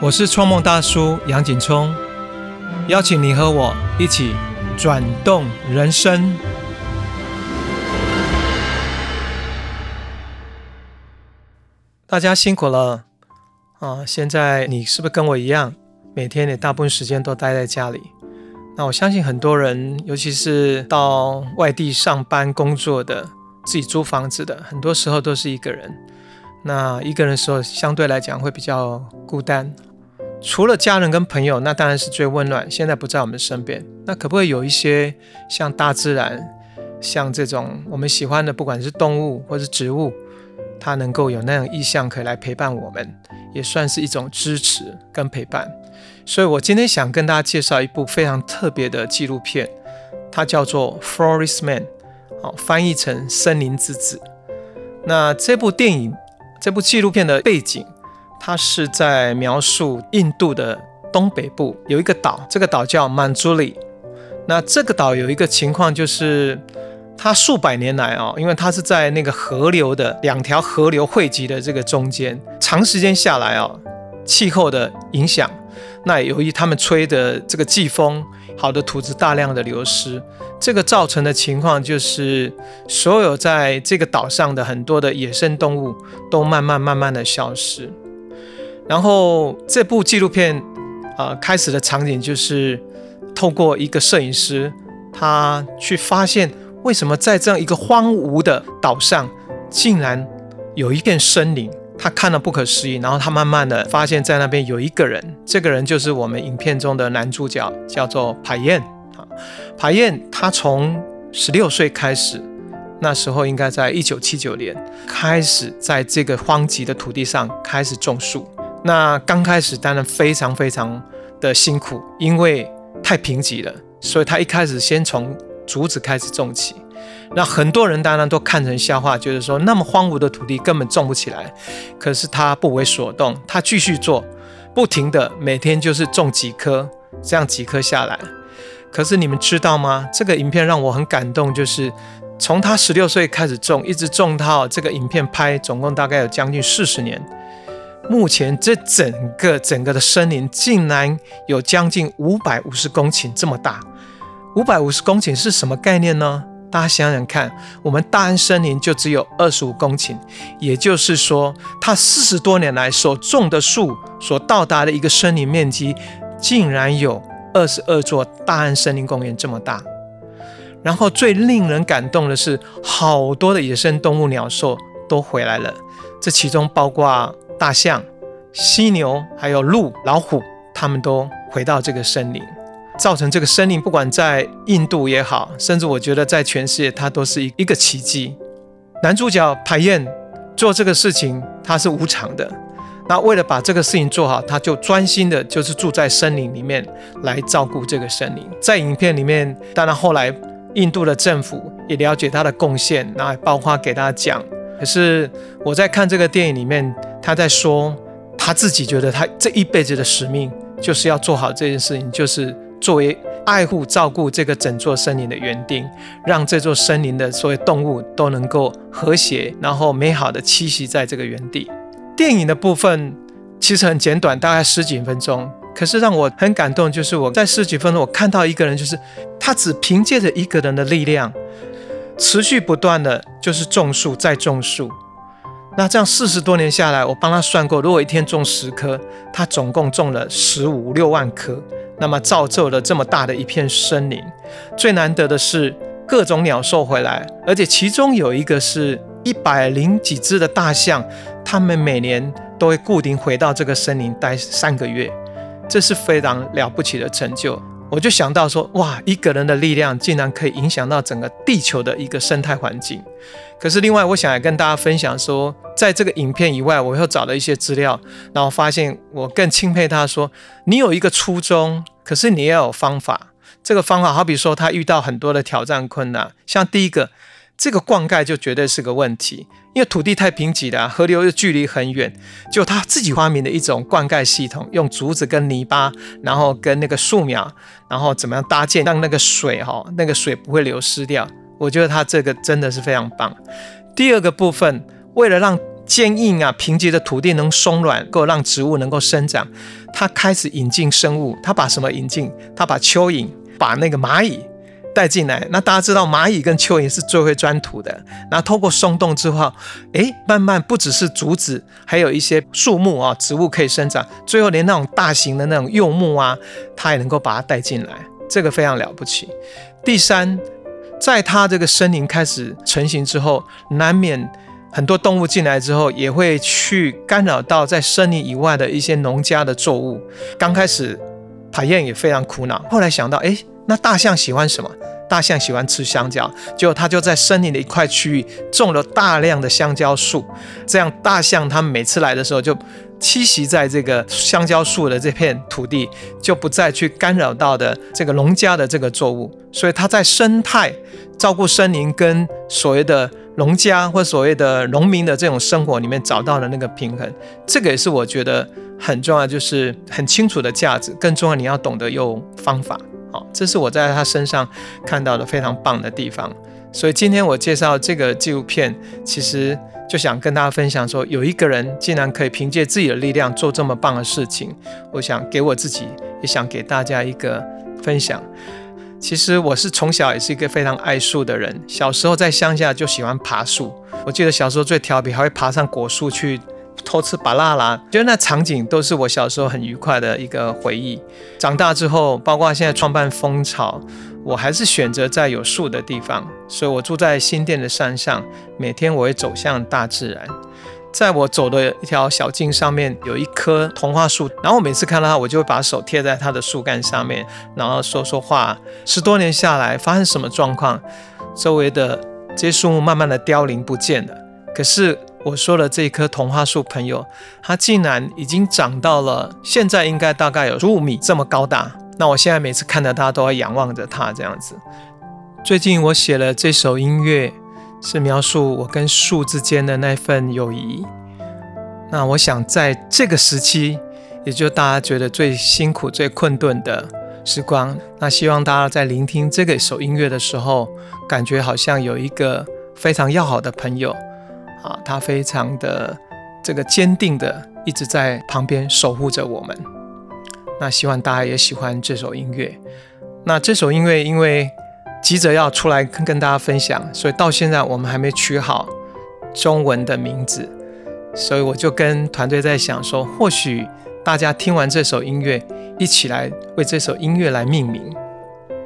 我是创梦大叔杨景聪，邀请你和我一起转动人生。大家辛苦了啊！现在你是不是跟我一样，每天你大部分时间都待在家里？那我相信很多人，尤其是到外地上班工作的，自己租房子的，很多时候都是一个人。那一个人的时候，相对来讲会比较孤单。除了家人跟朋友，那当然是最温暖。现在不在我们身边，那可不可以有一些像大自然，像这种我们喜欢的，不管是动物或是植物，它能够有那样意向可以来陪伴我们，也算是一种支持跟陪伴。所以我今天想跟大家介绍一部非常特别的纪录片，它叫做《Forest Man》，好，翻译成《森林之子》。那这部电影，这部纪录片的背景。它是在描述印度的东北部有一个岛，这个岛叫曼朱里。那这个岛有一个情况，就是它数百年来啊，因为它是在那个河流的两条河流汇集的这个中间，长时间下来啊，气候的影响，那由于他们吹的这个季风，好的土质大量的流失，这个造成的情况就是所有在这个岛上的很多的野生动物都慢慢慢慢的消失。然后这部纪录片，呃，开始的场景就是透过一个摄影师，他去发现为什么在这样一个荒芜的岛上，竟然有一片森林。他看了不可思议，然后他慢慢的发现，在那边有一个人，这个人就是我们影片中的男主角，叫做排燕。啊，排燕他从十六岁开始，那时候应该在一九七九年，开始在这个荒瘠的土地上开始种树。那刚开始当然非常非常的辛苦，因为太贫瘠了，所以他一开始先从竹子开始种起。那很多人当然都看成笑话，就是说那么荒芜的土地根本种不起来。可是他不为所动，他继续做，不停的每天就是种几棵，这样几棵下来。可是你们知道吗？这个影片让我很感动，就是从他十六岁开始种，一直种到这个影片拍，总共大概有将近四十年。目前这整个整个的森林竟然有将近五百五十公顷这么大，五百五十公顷是什么概念呢？大家想想看，我们大安森林就只有二十五公顷，也就是说，它四十多年来所种的树所到达的一个森林面积，竟然有二十二座大安森林公园这么大。然后最令人感动的是，好多的野生动物鸟兽都回来了，这其中包括。大象、犀牛还有鹿、老虎，他们都回到这个森林，造成这个森林，不管在印度也好，甚至我觉得在全世界，它都是一一个奇迹。男主角排燕做这个事情，他是无偿的。那为了把这个事情做好，他就专心的，就是住在森林里面来照顾这个森林。在影片里面，当然后来印度的政府也了解他的贡献，那包括给他奖。可是我在看这个电影里面。他在说，他自己觉得他这一辈子的使命就是要做好这件事情，就是作为爱护、照顾这个整座森林的园丁，让这座森林的所有动物都能够和谐，然后美好的栖息在这个园地。电影的部分其实很简短，大概十几分钟，可是让我很感动，就是我在十几分钟，我看到一个人，就是他只凭借着一个人的力量，持续不断的就是种树，再种树。那这样四十多年下来，我帮他算过，如果一天种十棵，他总共种了十五六万棵，那么造就了这么大的一片森林。最难得的是各种鸟兽回来，而且其中有一个是一百零几只的大象，它们每年都会固定回到这个森林待三个月，这是非常了不起的成就。我就想到说，哇，一个人的力量竟然可以影响到整个地球的一个生态环境。可是另外，我想来跟大家分享说，在这个影片以外，我又找了一些资料，然后发现我更钦佩他说，你有一个初衷，可是你也有方法。这个方法好比说，他遇到很多的挑战困难，像第一个。这个灌溉就绝对是个问题，因为土地太贫瘠了，河流又距离很远，就他自己发明的一种灌溉系统，用竹子跟泥巴，然后跟那个树苗，然后怎么样搭建，让那个水哈，那个水不会流失掉。我觉得他这个真的是非常棒。第二个部分，为了让坚硬啊、贫瘠的土地能松软，够让植物能够生长。他开始引进生物，他把什么引进？他把蚯蚓、把那个蚂蚁带进来。那大家知道，蚂蚁跟蚯蚓是最会钻土的。那透过松动之后，哎，慢慢不只是竹子，还有一些树木啊、植物可以生长。最后连那种大型的那种柚木啊，它也能够把它带进来，这个非常了不起。第三，在它这个森林开始成型之后，难免。很多动物进来之后，也会去干扰到在森林以外的一些农家的作物。刚开始，塔燕也非常苦恼。后来想到，哎，那大象喜欢什么？大象喜欢吃香蕉，结果他就在森林的一块区域种了大量的香蕉树。这样，大象它每次来的时候就栖息在这个香蕉树的这片土地，就不再去干扰到的这个农家的这个作物。所以，它在生态照顾森林跟所谓的。农家或所谓的农民的这种生活里面找到了那个平衡，这个也是我觉得很重要，就是很清楚的价值。更重要，你要懂得用方法。好，这是我在他身上看到的非常棒的地方。所以今天我介绍这个纪录片，其实就想跟大家分享说，有一个人竟然可以凭借自己的力量做这么棒的事情。我想给我自己，也想给大家一个分享。其实我是从小也是一个非常爱树的人。小时候在乡下就喜欢爬树。我记得小时候最调皮，还会爬上果树去偷吃芭拉啦。觉得那场景都是我小时候很愉快的一个回忆。长大之后，包括现在创办蜂巢，我还是选择在有树的地方。所以我住在新店的山上，每天我会走向大自然。在我走的一条小径上面有一棵童话树，然后我每次看到它，我就会把手贴在它的树干上面，然后说说话。十多年下来，发生什么状况？周围的这些树木慢慢的凋零不见了。可是我说的这棵童话树朋友，它竟然已经长到了现在应该大概有十五米这么高大。那我现在每次看到它，都要仰望着它这样子。最近我写了这首音乐。是描述我跟树之间的那份友谊。那我想在这个时期，也就大家觉得最辛苦、最困顿的时光，那希望大家在聆听这个首音乐的时候，感觉好像有一个非常要好的朋友啊，他非常的这个坚定的一直在旁边守护着我们。那希望大家也喜欢这首音乐。那这首音乐因为。急着要出来跟跟大家分享，所以到现在我们还没取好中文的名字，所以我就跟团队在想说，或许大家听完这首音乐，一起来为这首音乐来命名。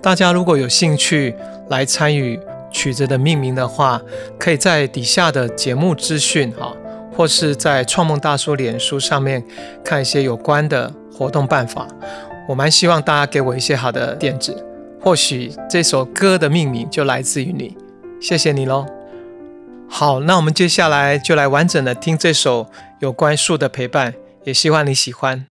大家如果有兴趣来参与曲子的命名的话，可以在底下的节目资讯哈，或是在创梦大叔脸书上面看一些有关的活动办法。我蛮希望大家给我一些好的点子。或许这首歌的命名就来自于你，谢谢你喽。好，那我们接下来就来完整的听这首有关树的陪伴，也希望你喜欢。